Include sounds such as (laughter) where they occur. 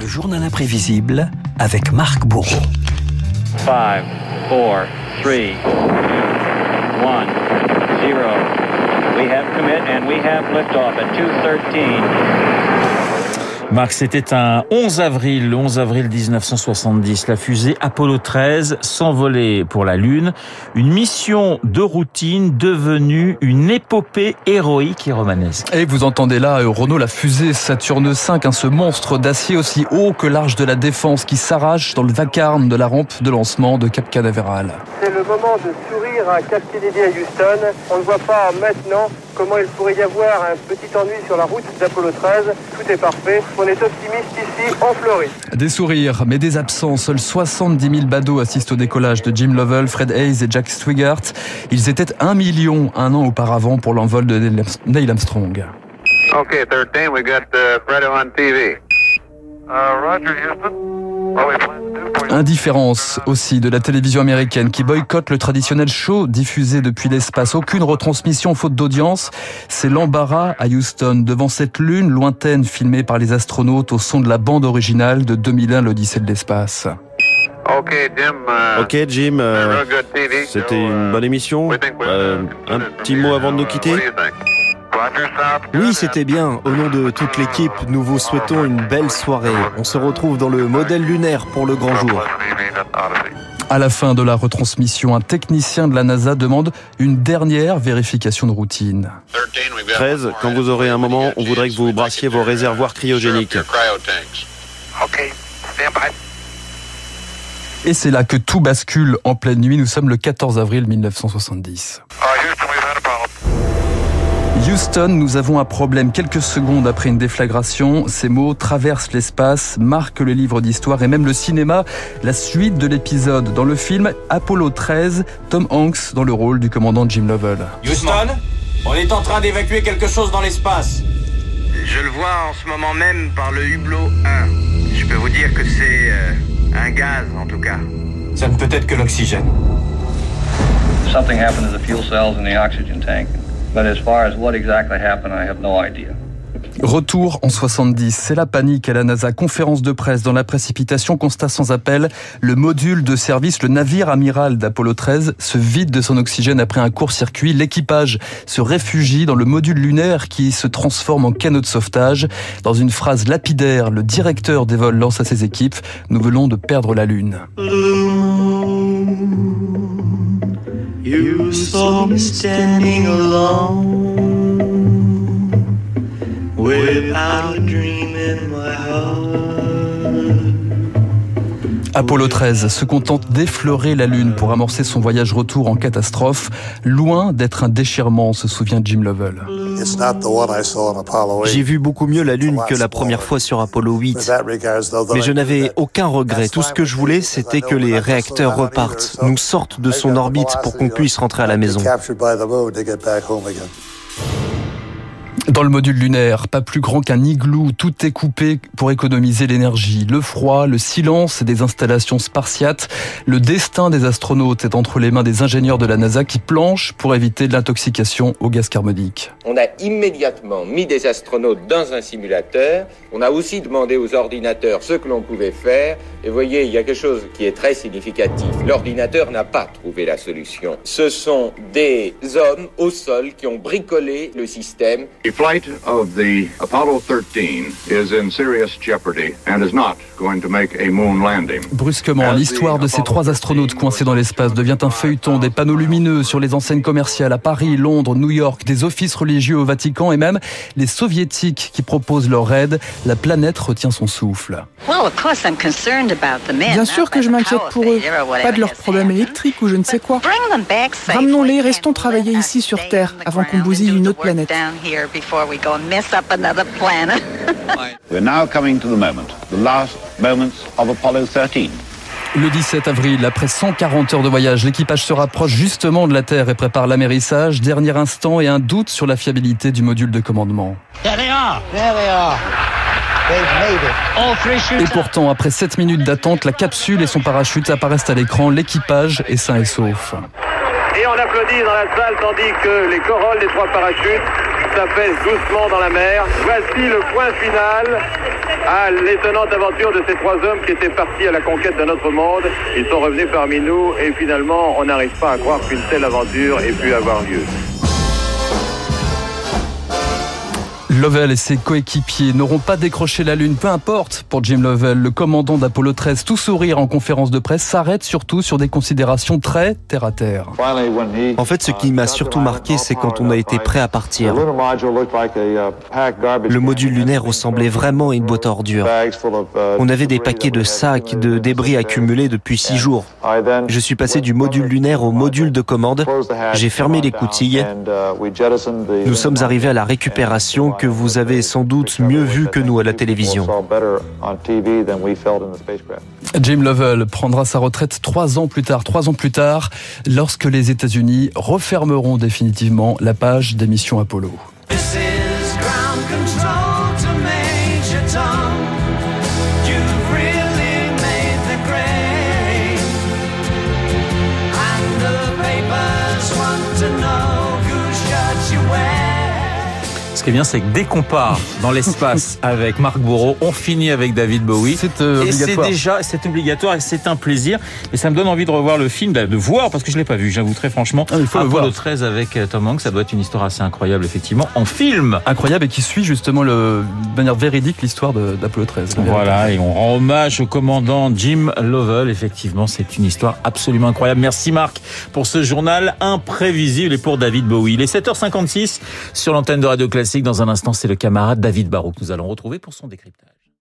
Le journal imprévisible avec Marc Bourreau. 5, 4, 3, 2, 1, 0. We have commit and we have liftoff at 213. Marc, c'était un 11 avril, le 11 avril 1970. La fusée Apollo 13 s'envolait pour la Lune. Une mission de routine devenue une épopée héroïque et romanesque. Et vous entendez là, euh, Renault, la fusée Saturne 5, hein, ce monstre d'acier aussi haut que l'arche de la défense qui s'arrache dans le vacarme de la rampe de lancement de Cap Canaveral. C'est le moment de sourire à Cap Kennedy à Houston. On ne voit pas maintenant comment il pourrait y avoir un petit ennui sur la route d'Apollo 13. Tout est parfait. On est optimiste ici en Floride. Des sourires, mais des absents. Seuls 70 000 badauds assistent au décollage de Jim Lovell, Fred Hayes et Jack Swigart. Ils étaient un million un an auparavant pour l'envol de Neil Armstrong. Okay, 13, we got uh, Fredo on TV. Uh, Roger, Houston. We Indifférence aussi de la télévision américaine qui boycotte le traditionnel show diffusé depuis l'espace. Aucune retransmission faute d'audience. C'est l'embarras à Houston devant cette lune lointaine filmée par les astronautes au son de la bande originale de 2001 l'Odyssée de l'espace. Okay, Jim. Ok Jim, euh, TV. c'était une bonne émission. Euh, uh, un petit mot avant de nous What quitter Oui, c'était bien. Au nom de toute l'équipe, nous vous souhaitons une belle soirée. On se retrouve dans le modèle lunaire pour le grand jour. À la fin de la retransmission, un technicien de la NASA demande une dernière vérification de routine. 13, quand vous aurez un moment, on voudrait que vous brassiez vos réservoirs cryogéniques. Et c'est là que tout bascule en pleine nuit. Nous sommes le 14 avril 1970. Houston, nous avons un problème. Quelques secondes après une déflagration, ces mots traversent l'espace, marquent le livre d'histoire et même le cinéma. La suite de l'épisode dans le film Apollo 13, Tom Hanks dans le rôle du commandant Jim Lovell. Houston, on est en train d'évacuer quelque chose dans l'espace. Je le vois en ce moment même par le hublot 1. Je peux vous dire que c'est euh, un gaz en tout cas. Ça ne peut être que l'oxygène. Something happened to the fuel cells in the oxygen tank. But as far as what exactly happened, I have no idea. Retour en 70, c'est la panique à la NASA. Conférence de presse dans la précipitation, constat sans appel. Le module de service, le navire amiral d'Apollo 13, se vide de son oxygène après un court-circuit. L'équipage se réfugie dans le module lunaire qui se transforme en canot de sauvetage. Dans une phrase lapidaire, le directeur des vols lance à ses équipes Nous venons de perdre la Lune. Apollo 13 se contente d'effleurer la Lune pour amorcer son voyage retour en catastrophe, loin d'être un déchirement, se souvient Jim Lovell. J'ai vu beaucoup mieux la Lune que la première fois sur Apollo 8. Mais je n'avais aucun regret. Tout ce que je voulais, c'était que les réacteurs repartent, nous sortent de son orbite pour qu'on puisse rentrer à la maison. Dans le module lunaire, pas plus grand qu'un igloo, tout est coupé pour économiser l'énergie. Le froid, le silence des installations spartiates. Le destin des astronautes est entre les mains des ingénieurs de la NASA qui planchent pour éviter l'intoxication au gaz carbonique. On a immédiatement mis des astronautes dans un simulateur. On a aussi demandé aux ordinateurs ce que l'on pouvait faire. Et vous voyez, il y a quelque chose qui est très significatif. L'ordinateur n'a pas trouvé la solution. Ce sont des hommes au sol qui ont bricolé le système. Flight of the Apollo 13 is in serious jeopardy and is not going to make a moon landing. Brusquement, l'histoire de ces trois astronautes coincés dans l'espace devient un feuilleton, des panneaux lumineux sur les enseignes commerciales à Paris, Londres, New York, des offices religieux au Vatican et même les soviétiques qui proposent leur aide. La planète retient son souffle. Bien sûr que je m'inquiète pour eux. Pas de leurs problèmes électriques ou je ne sais quoi. Ramenons-les, restons travailler ici sur Terre avant qu'on bousille une autre planète. (laughs) We're now coming to the moment, the last moments of Apollo 13. Le 17 avril, après 140 heures de voyage, l'équipage se rapproche justement de la Terre et prépare l'amérissage. Dernier instant et un doute sur la fiabilité du module de commandement. Et pourtant, après 7 minutes d'attente, la capsule et son parachute apparaissent à l'écran. L'équipage est sain et sauf. Et on applaudit dans la salle tandis que les corolles des trois parachutes s'apaise doucement dans la mer. Voici le point final à l'étonnante aventure de ces trois hommes qui étaient partis à la conquête d'un autre monde. Ils sont revenus parmi nous et finalement, on n'arrive pas à croire qu'une telle aventure ait pu avoir lieu. Lovell et ses coéquipiers n'auront pas décroché la Lune, peu importe pour Jim Lovell, le commandant d'Apollo 13, tout sourire en conférence de presse, s'arrête surtout sur des considérations très terre à terre. En fait, ce qui m'a surtout marqué, c'est quand on a été prêt à partir. Le module lunaire ressemblait vraiment à une boîte à ordures. On avait des paquets de sacs, de débris accumulés depuis six jours. Je suis passé du module lunaire au module de commande. J'ai fermé les coutilles. Nous sommes arrivés à la récupération que vous avez sans doute mieux vu que nous à la télévision. Jim Lovell prendra sa retraite trois ans plus tard, trois ans plus tard, lorsque les États-Unis refermeront définitivement la page des missions Apollo. Ce qui est bien, c'est que dès qu'on part dans l'espace (laughs) avec Marc Bourreau, on finit avec David Bowie. C'est euh, et c'est obligatoire. déjà, c'est obligatoire et c'est un plaisir. Et ça me donne envie de revoir le film, de voir parce que je l'ai pas vu. J'avoue très franchement. Ah, il faut le voir. 13 avec euh, Tom Hanks, ça doit être une histoire assez incroyable effectivement en film. Incroyable et qui suit justement le, de manière véridique l'histoire d'Apollo 13. Voilà, et on rend hommage au commandant Jim Lovell. Effectivement, c'est une histoire absolument incroyable. Merci Marc pour ce journal imprévisible et pour David Bowie. Il est 7h56 sur l'antenne de Radio Dans un instant, c'est le camarade David Barrault que nous allons retrouver pour son décryptage.